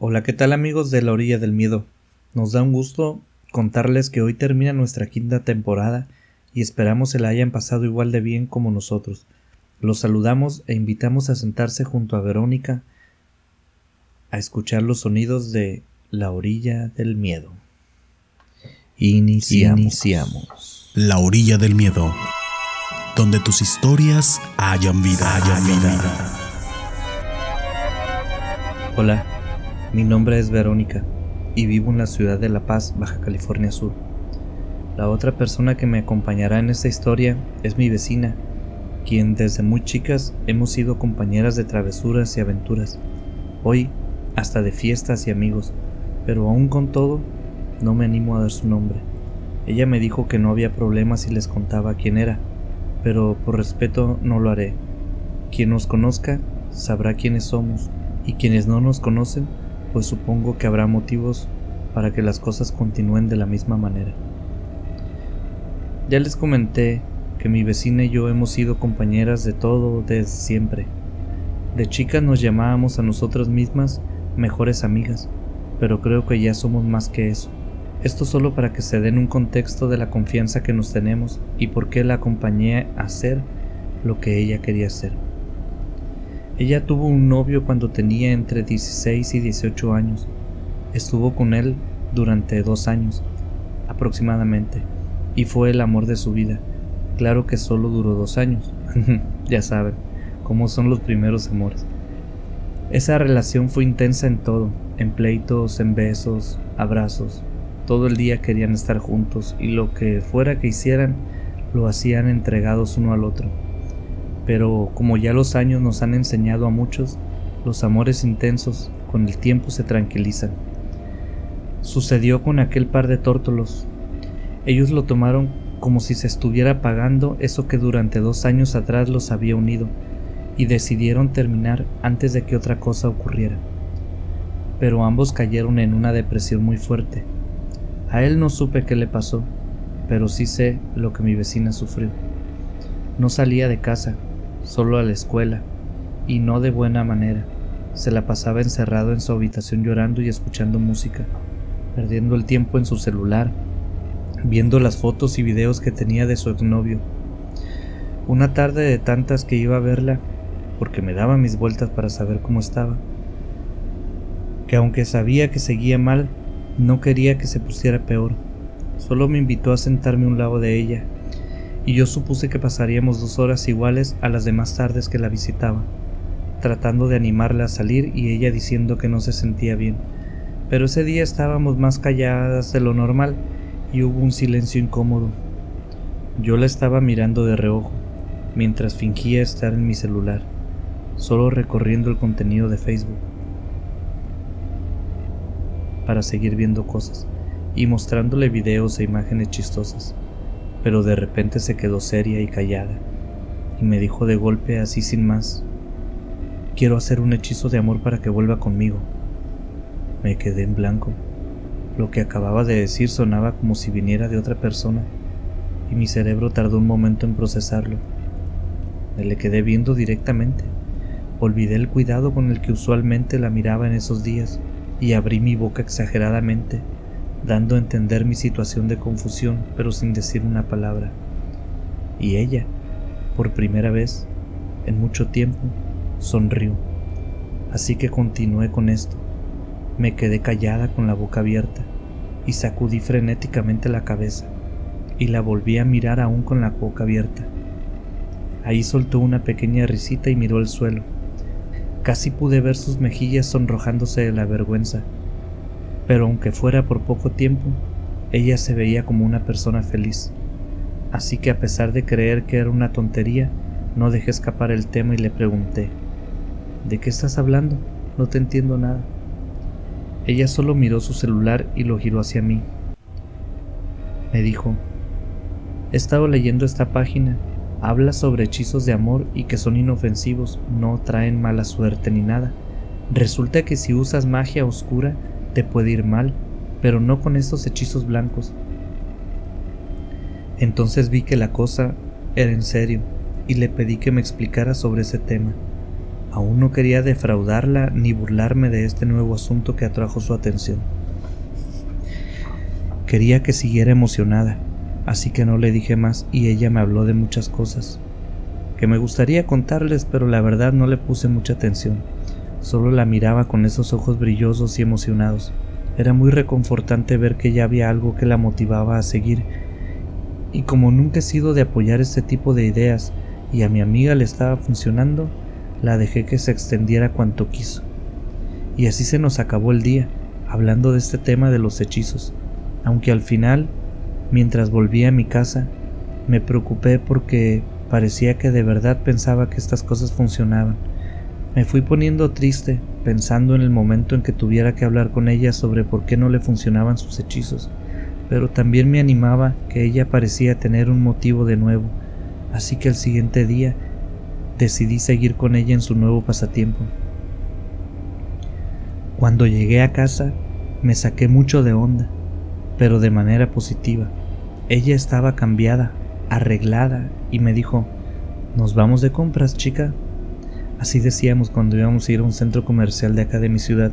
Hola, ¿qué tal amigos de la orilla del miedo? Nos da un gusto contarles que hoy termina nuestra quinta temporada y esperamos se la hayan pasado igual de bien como nosotros. Los saludamos e invitamos a sentarse junto a Verónica a escuchar los sonidos de la orilla del miedo. Iniciamos. La orilla del miedo, donde tus historias hayan vida. Hayan vida. Hola, mi nombre es Verónica y vivo en la ciudad de La Paz, Baja California Sur. La otra persona que me acompañará en esta historia es mi vecina, quien desde muy chicas hemos sido compañeras de travesuras y aventuras, hoy hasta de fiestas y amigos, pero aún con todo no me animo a dar su nombre. Ella me dijo que no había problema si les contaba quién era, pero por respeto no lo haré. Quien nos conozca sabrá quiénes somos, y quienes no nos conocen, pues supongo que habrá motivos para que las cosas continúen de la misma manera. Ya les comenté que mi vecina y yo hemos sido compañeras de todo desde siempre. De chicas nos llamábamos a nosotras mismas mejores amigas, pero creo que ya somos más que eso. Esto solo para que se den un contexto de la confianza que nos tenemos y por qué la acompañé a hacer lo que ella quería hacer. Ella tuvo un novio cuando tenía entre 16 y 18 años. Estuvo con él durante dos años, aproximadamente y fue el amor de su vida. Claro que solo duró dos años. ya saben, cómo son los primeros amores. Esa relación fue intensa en todo, en pleitos, en besos, abrazos. Todo el día querían estar juntos y lo que fuera que hicieran, lo hacían entregados uno al otro. Pero como ya los años nos han enseñado a muchos, los amores intensos con el tiempo se tranquilizan. Sucedió con aquel par de tórtolos, ellos lo tomaron como si se estuviera pagando eso que durante dos años atrás los había unido, y decidieron terminar antes de que otra cosa ocurriera. Pero ambos cayeron en una depresión muy fuerte. A él no supe qué le pasó, pero sí sé lo que mi vecina sufrió. No salía de casa, solo a la escuela, y no de buena manera. Se la pasaba encerrado en su habitación llorando y escuchando música, perdiendo el tiempo en su celular viendo las fotos y videos que tenía de su exnovio. Una tarde de tantas que iba a verla, porque me daba mis vueltas para saber cómo estaba, que aunque sabía que seguía mal, no quería que se pusiera peor. Solo me invitó a sentarme a un lado de ella, y yo supuse que pasaríamos dos horas iguales a las demás tardes que la visitaba, tratando de animarla a salir y ella diciendo que no se sentía bien. Pero ese día estábamos más calladas de lo normal, y hubo un silencio incómodo. Yo la estaba mirando de reojo, mientras fingía estar en mi celular, solo recorriendo el contenido de Facebook, para seguir viendo cosas y mostrándole videos e imágenes chistosas, pero de repente se quedó seria y callada, y me dijo de golpe así sin más, quiero hacer un hechizo de amor para que vuelva conmigo. Me quedé en blanco. Lo que acababa de decir sonaba como si viniera de otra persona, y mi cerebro tardó un momento en procesarlo. Me le quedé viendo directamente. Olvidé el cuidado con el que usualmente la miraba en esos días y abrí mi boca exageradamente, dando a entender mi situación de confusión, pero sin decir una palabra. Y ella, por primera vez, en mucho tiempo, sonrió. Así que continué con esto. Me quedé callada con la boca abierta y sacudí frenéticamente la cabeza y la volví a mirar aún con la boca abierta. Ahí soltó una pequeña risita y miró al suelo. Casi pude ver sus mejillas sonrojándose de la vergüenza, pero aunque fuera por poco tiempo, ella se veía como una persona feliz. Así que a pesar de creer que era una tontería, no dejé escapar el tema y le pregunté, ¿De qué estás hablando? No te entiendo nada. Ella solo miró su celular y lo giró hacia mí. Me dijo, he estado leyendo esta página, habla sobre hechizos de amor y que son inofensivos, no traen mala suerte ni nada. Resulta que si usas magia oscura puede ir mal, pero no con estos hechizos blancos. Entonces vi que la cosa era en serio y le pedí que me explicara sobre ese tema. Aún no quería defraudarla ni burlarme de este nuevo asunto que atrajo su atención. Quería que siguiera emocionada, así que no le dije más y ella me habló de muchas cosas que me gustaría contarles, pero la verdad no le puse mucha atención. Solo la miraba con esos ojos brillosos y emocionados. Era muy reconfortante ver que ya había algo que la motivaba a seguir. Y como nunca he sido de apoyar este tipo de ideas y a mi amiga le estaba funcionando, la dejé que se extendiera cuanto quiso. Y así se nos acabó el día, hablando de este tema de los hechizos, aunque al final, mientras volvía a mi casa, me preocupé porque parecía que de verdad pensaba que estas cosas funcionaban. Me fui poniendo triste, pensando en el momento en que tuviera que hablar con ella sobre por qué no le funcionaban sus hechizos, pero también me animaba que ella parecía tener un motivo de nuevo, así que el siguiente día decidí seguir con ella en su nuevo pasatiempo. Cuando llegué a casa me saqué mucho de onda, pero de manera positiva. Ella estaba cambiada, arreglada, y me dijo, ¿nos vamos de compras, chica? Así decíamos cuando íbamos a ir a un centro comercial de acá de mi ciudad.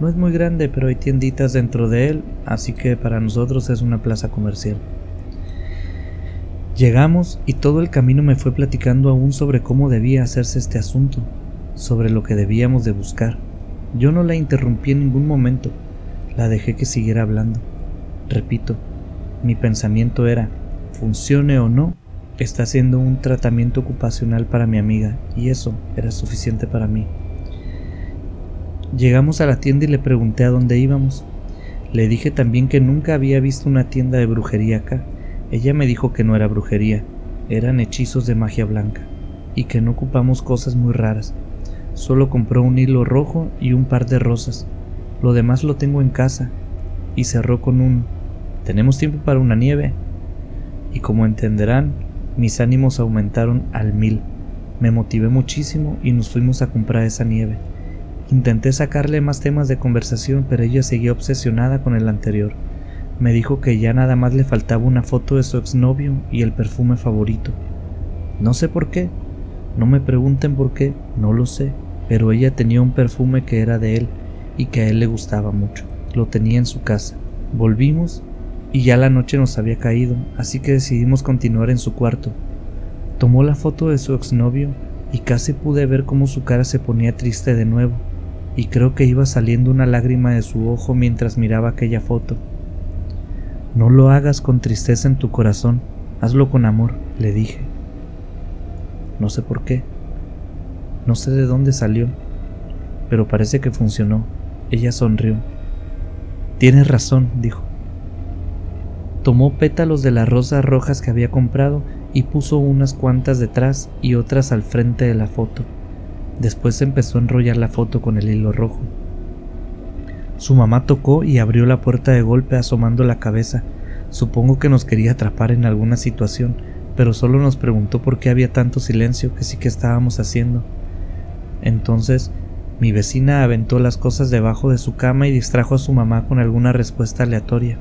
No es muy grande, pero hay tienditas dentro de él, así que para nosotros es una plaza comercial. Llegamos y todo el camino me fue platicando aún sobre cómo debía hacerse este asunto, sobre lo que debíamos de buscar. Yo no la interrumpí en ningún momento, la dejé que siguiera hablando. Repito, mi pensamiento era, funcione o no, está haciendo un tratamiento ocupacional para mi amiga y eso era suficiente para mí. Llegamos a la tienda y le pregunté a dónde íbamos. Le dije también que nunca había visto una tienda de brujería acá ella me dijo que no era brujería, eran hechizos de magia blanca, y que no ocupamos cosas muy raras. Solo compró un hilo rojo y un par de rosas. Lo demás lo tengo en casa. Y cerró con un ¿Tenemos tiempo para una nieve? Y como entenderán, mis ánimos aumentaron al mil. Me motivé muchísimo y nos fuimos a comprar esa nieve. Intenté sacarle más temas de conversación, pero ella seguía obsesionada con el anterior. Me dijo que ya nada más le faltaba una foto de su exnovio y el perfume favorito. No sé por qué, no me pregunten por qué, no lo sé, pero ella tenía un perfume que era de él y que a él le gustaba mucho. Lo tenía en su casa. Volvimos y ya la noche nos había caído, así que decidimos continuar en su cuarto. Tomó la foto de su exnovio y casi pude ver cómo su cara se ponía triste de nuevo, y creo que iba saliendo una lágrima de su ojo mientras miraba aquella foto. No lo hagas con tristeza en tu corazón, hazlo con amor, le dije. No sé por qué, no sé de dónde salió, pero parece que funcionó. Ella sonrió. Tienes razón, dijo. Tomó pétalos de las rosas rojas que había comprado y puso unas cuantas detrás y otras al frente de la foto. Después empezó a enrollar la foto con el hilo rojo. Su mamá tocó y abrió la puerta de golpe asomando la cabeza. Supongo que nos quería atrapar en alguna situación, pero solo nos preguntó por qué había tanto silencio que sí que estábamos haciendo. Entonces, mi vecina aventó las cosas debajo de su cama y distrajo a su mamá con alguna respuesta aleatoria.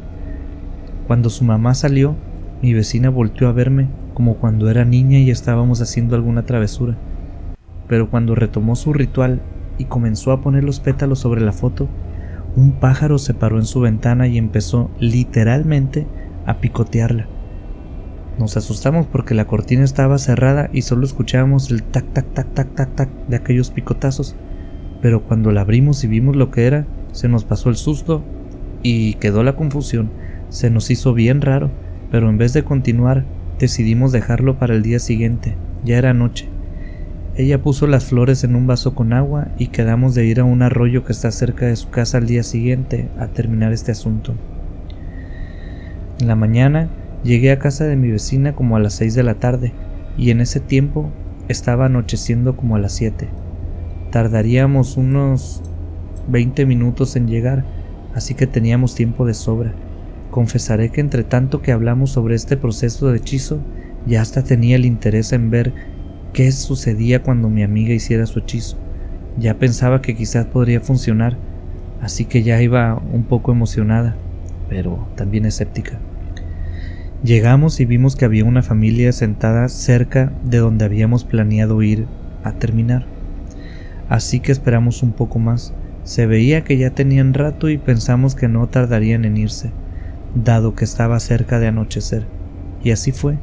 Cuando su mamá salió, mi vecina volteó a verme como cuando era niña y estábamos haciendo alguna travesura. Pero cuando retomó su ritual y comenzó a poner los pétalos sobre la foto, un pájaro se paró en su ventana y empezó literalmente a picotearla. Nos asustamos porque la cortina estaba cerrada y solo escuchábamos el tac tac tac tac tac tac de aquellos picotazos. Pero cuando la abrimos y vimos lo que era, se nos pasó el susto y quedó la confusión. Se nos hizo bien raro, pero en vez de continuar, decidimos dejarlo para el día siguiente. Ya era noche. Ella puso las flores en un vaso con agua y quedamos de ir a un arroyo que está cerca de su casa al día siguiente a terminar este asunto. En la mañana llegué a casa de mi vecina como a las 6 de la tarde y en ese tiempo estaba anocheciendo como a las 7. Tardaríamos unos 20 minutos en llegar, así que teníamos tiempo de sobra. Confesaré que entre tanto que hablamos sobre este proceso de hechizo, ya hasta tenía el interés en ver qué sucedía cuando mi amiga hiciera su hechizo. Ya pensaba que quizás podría funcionar, así que ya iba un poco emocionada, pero también escéptica. Llegamos y vimos que había una familia sentada cerca de donde habíamos planeado ir a terminar. así que esperamos un poco más. Se veía que ya tenían rato y pensamos que no tardarían en irse, dado que estaba cerca de anochecer. Y así fue.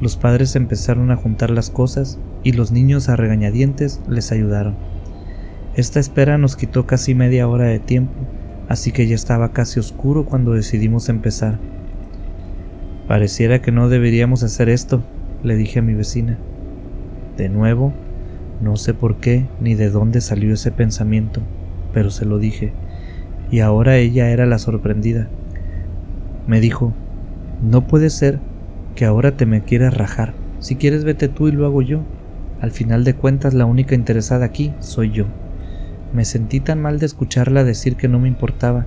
Los padres empezaron a juntar las cosas y los niños a regañadientes les ayudaron. Esta espera nos quitó casi media hora de tiempo, así que ya estaba casi oscuro cuando decidimos empezar. Pareciera que no deberíamos hacer esto, le dije a mi vecina. De nuevo, no sé por qué ni de dónde salió ese pensamiento, pero se lo dije, y ahora ella era la sorprendida. Me dijo, no puede ser que ahora te me quieras rajar. Si quieres vete tú y lo hago yo. Al final de cuentas la única interesada aquí soy yo. Me sentí tan mal de escucharla decir que no me importaba,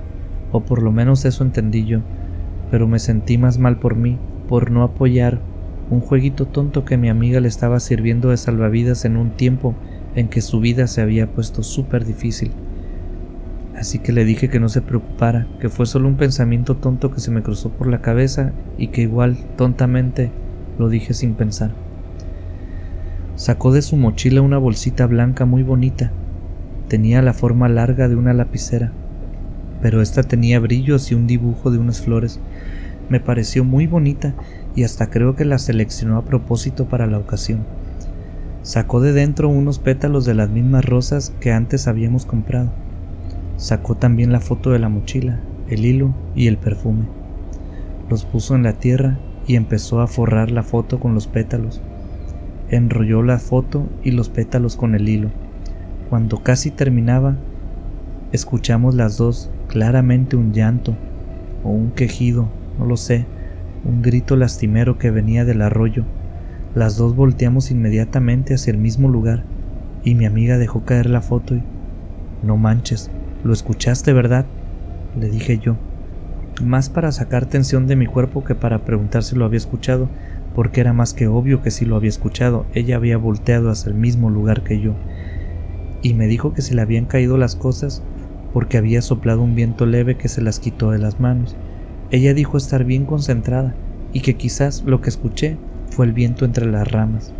o por lo menos eso entendí yo, pero me sentí más mal por mí, por no apoyar un jueguito tonto que mi amiga le estaba sirviendo de salvavidas en un tiempo en que su vida se había puesto súper difícil. Así que le dije que no se preocupara, que fue solo un pensamiento tonto que se me cruzó por la cabeza y que igual tontamente lo dije sin pensar. Sacó de su mochila una bolsita blanca muy bonita. Tenía la forma larga de una lapicera, pero esta tenía brillos y un dibujo de unas flores. Me pareció muy bonita y hasta creo que la seleccionó a propósito para la ocasión. Sacó de dentro unos pétalos de las mismas rosas que antes habíamos comprado. Sacó también la foto de la mochila, el hilo y el perfume. Los puso en la tierra y empezó a forrar la foto con los pétalos. Enrolló la foto y los pétalos con el hilo. Cuando casi terminaba, escuchamos las dos claramente un llanto o un quejido, no lo sé, un grito lastimero que venía del arroyo. Las dos volteamos inmediatamente hacia el mismo lugar y mi amiga dejó caer la foto y... No manches, lo escuchaste, ¿verdad? le dije yo, más para sacar tensión de mi cuerpo que para preguntar si lo había escuchado, porque era más que obvio que si lo había escuchado, ella había volteado hacia el mismo lugar que yo, y me dijo que se le habían caído las cosas porque había soplado un viento leve que se las quitó de las manos. Ella dijo estar bien concentrada y que quizás lo que escuché fue el viento entre las ramas.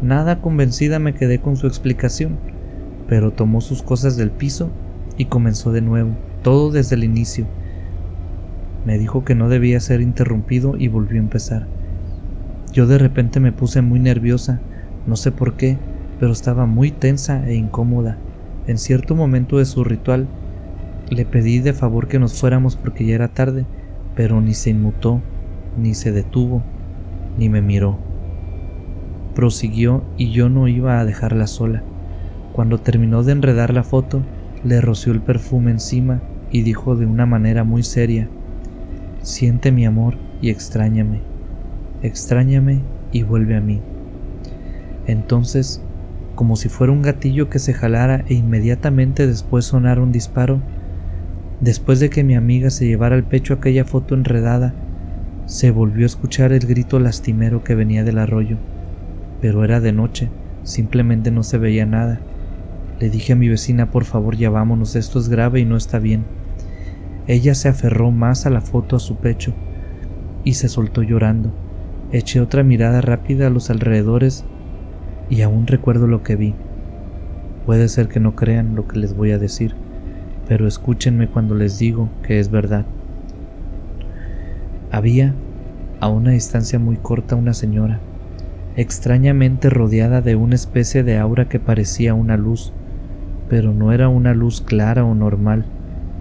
Nada convencida me quedé con su explicación, pero tomó sus cosas del piso y comenzó de nuevo, todo desde el inicio. Me dijo que no debía ser interrumpido y volvió a empezar. Yo de repente me puse muy nerviosa, no sé por qué, pero estaba muy tensa e incómoda. En cierto momento de su ritual, le pedí de favor que nos fuéramos porque ya era tarde, pero ni se inmutó, ni se detuvo, ni me miró. Prosiguió y yo no iba a dejarla sola. Cuando terminó de enredar la foto, le roció el perfume encima y dijo de una manera muy seria, Siente mi amor y extrañame, extrañame y vuelve a mí. Entonces, como si fuera un gatillo que se jalara e inmediatamente después sonara un disparo, después de que mi amiga se llevara al pecho aquella foto enredada, se volvió a escuchar el grito lastimero que venía del arroyo, pero era de noche, simplemente no se veía nada le dije a mi vecina, por favor, ya vámonos, esto es grave y no está bien. Ella se aferró más a la foto a su pecho y se soltó llorando. Eché otra mirada rápida a los alrededores y aún recuerdo lo que vi. Puede ser que no crean lo que les voy a decir, pero escúchenme cuando les digo que es verdad. Había, a una distancia muy corta, una señora, extrañamente rodeada de una especie de aura que parecía una luz, pero no era una luz clara o normal.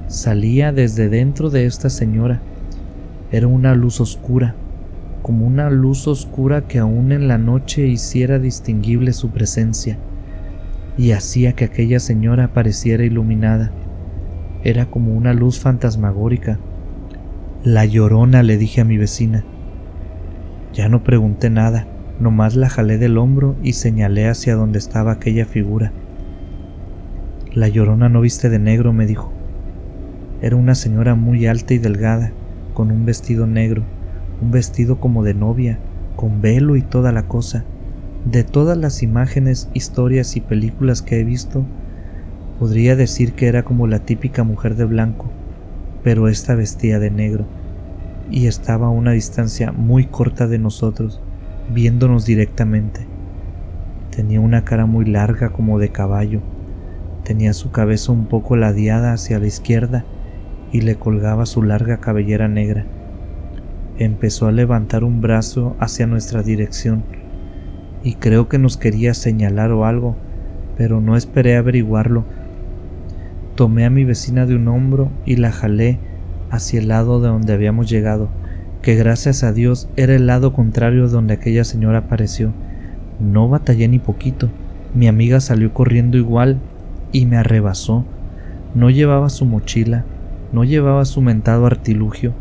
Salía desde dentro de esta señora. Era una luz oscura, como una luz oscura que aún en la noche hiciera distinguible su presencia y hacía que aquella señora pareciera iluminada. Era como una luz fantasmagórica. La llorona, le dije a mi vecina. Ya no pregunté nada, nomás la jalé del hombro y señalé hacia donde estaba aquella figura. La llorona no viste de negro, me dijo. Era una señora muy alta y delgada, con un vestido negro, un vestido como de novia, con velo y toda la cosa. De todas las imágenes, historias y películas que he visto, podría decir que era como la típica mujer de blanco, pero esta vestía de negro, y estaba a una distancia muy corta de nosotros, viéndonos directamente. Tenía una cara muy larga como de caballo. Tenía su cabeza un poco ladeada hacia la izquierda y le colgaba su larga cabellera negra. Empezó a levantar un brazo hacia nuestra dirección y creo que nos quería señalar o algo, pero no esperé averiguarlo. Tomé a mi vecina de un hombro y la jalé hacia el lado de donde habíamos llegado, que gracias a Dios era el lado contrario de donde aquella señora apareció. No batallé ni poquito. Mi amiga salió corriendo igual y me arrebasó. No llevaba su mochila, no llevaba su mentado artilugio,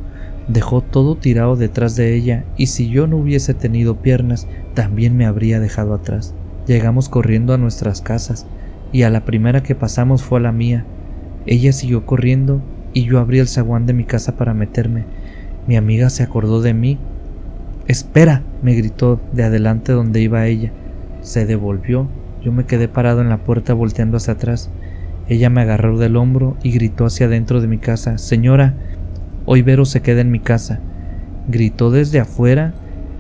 dejó todo tirado detrás de ella y si yo no hubiese tenido piernas, también me habría dejado atrás. Llegamos corriendo a nuestras casas y a la primera que pasamos fue a la mía. Ella siguió corriendo y yo abrí el zaguán de mi casa para meterme. Mi amiga se acordó de mí. Espera, me gritó de adelante donde iba ella. Se devolvió. Yo me quedé parado en la puerta volteando hacia atrás. Ella me agarró del hombro y gritó hacia adentro de mi casa. Señora, hoy Vero se queda en mi casa. Gritó desde afuera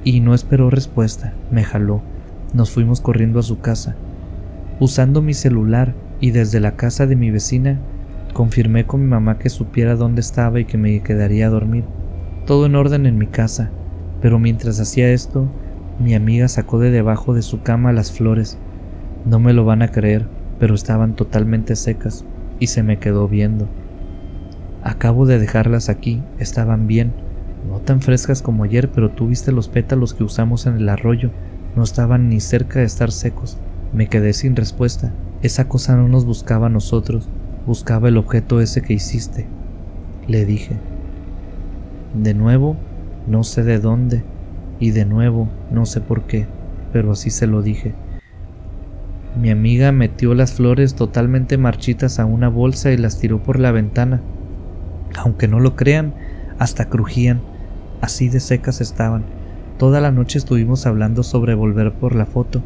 y no esperó respuesta. Me jaló. Nos fuimos corriendo a su casa. Usando mi celular y desde la casa de mi vecina, confirmé con mi mamá que supiera dónde estaba y que me quedaría a dormir. Todo en orden en mi casa, pero mientras hacía esto, mi amiga sacó de debajo de su cama las flores. No me lo van a creer, pero estaban totalmente secas y se me quedó viendo. Acabo de dejarlas aquí, estaban bien, no tan frescas como ayer, pero tú viste los pétalos que usamos en el arroyo, no estaban ni cerca de estar secos. Me quedé sin respuesta. Esa cosa no nos buscaba a nosotros, buscaba el objeto ese que hiciste. Le dije. De nuevo, no sé de dónde, y de nuevo, no sé por qué, pero así se lo dije. Mi amiga metió las flores totalmente marchitas a una bolsa y las tiró por la ventana. Aunque no lo crean, hasta crujían, así de secas estaban. Toda la noche estuvimos hablando sobre volver por la foto,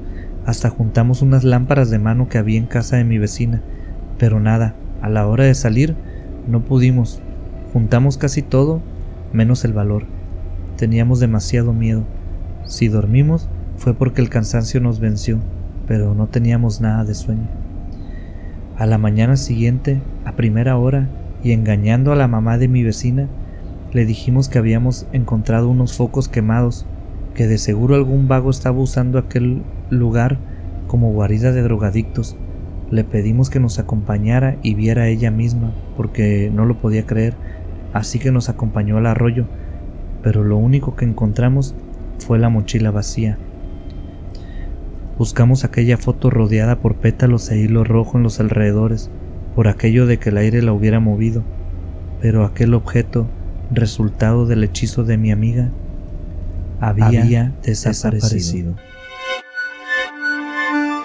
hasta juntamos unas lámparas de mano que había en casa de mi vecina, pero nada, a la hora de salir no pudimos. Juntamos casi todo, menos el valor. Teníamos demasiado miedo. Si dormimos fue porque el cansancio nos venció pero no teníamos nada de sueño. A la mañana siguiente, a primera hora, y engañando a la mamá de mi vecina, le dijimos que habíamos encontrado unos focos quemados, que de seguro algún vago estaba usando aquel lugar como guarida de drogadictos. Le pedimos que nos acompañara y viera ella misma, porque no lo podía creer, así que nos acompañó al arroyo, pero lo único que encontramos fue la mochila vacía. Buscamos aquella foto rodeada por pétalos e hilo rojo en los alrededores, por aquello de que el aire la hubiera movido, pero aquel objeto, resultado del hechizo de mi amiga, había, desaparecido.